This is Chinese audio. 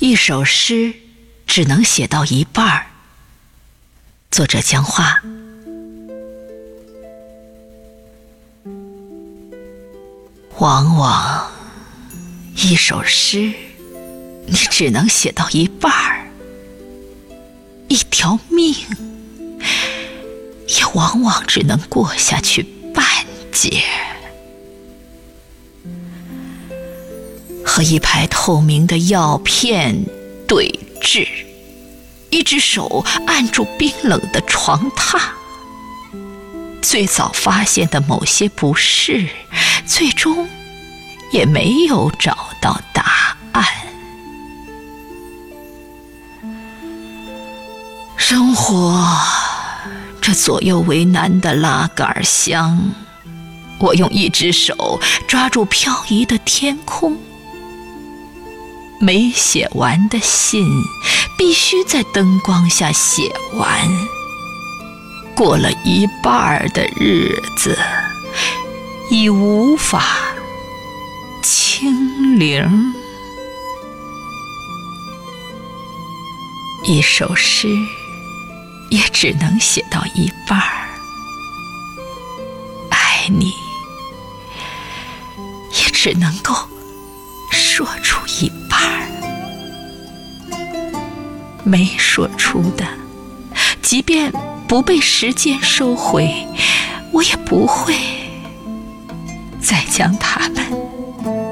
一首诗只能写到一半儿。作者江花。往往一首诗，你只能写到一半儿；一条命，也往往只能过下去半截。和一排透明的药片对峙，一只手按住冰冷的床榻。最早发现的某些不适，最终也没有找到答案。生活这左右为难的拉杆箱，我用一只手抓住飘移的天空。没写完的信，必须在灯光下写完。过了一半儿的日子，已无法清零。一首诗，也只能写到一半儿。爱你，也只能够说出一半。没说出的，即便不被时间收回，我也不会再将它们。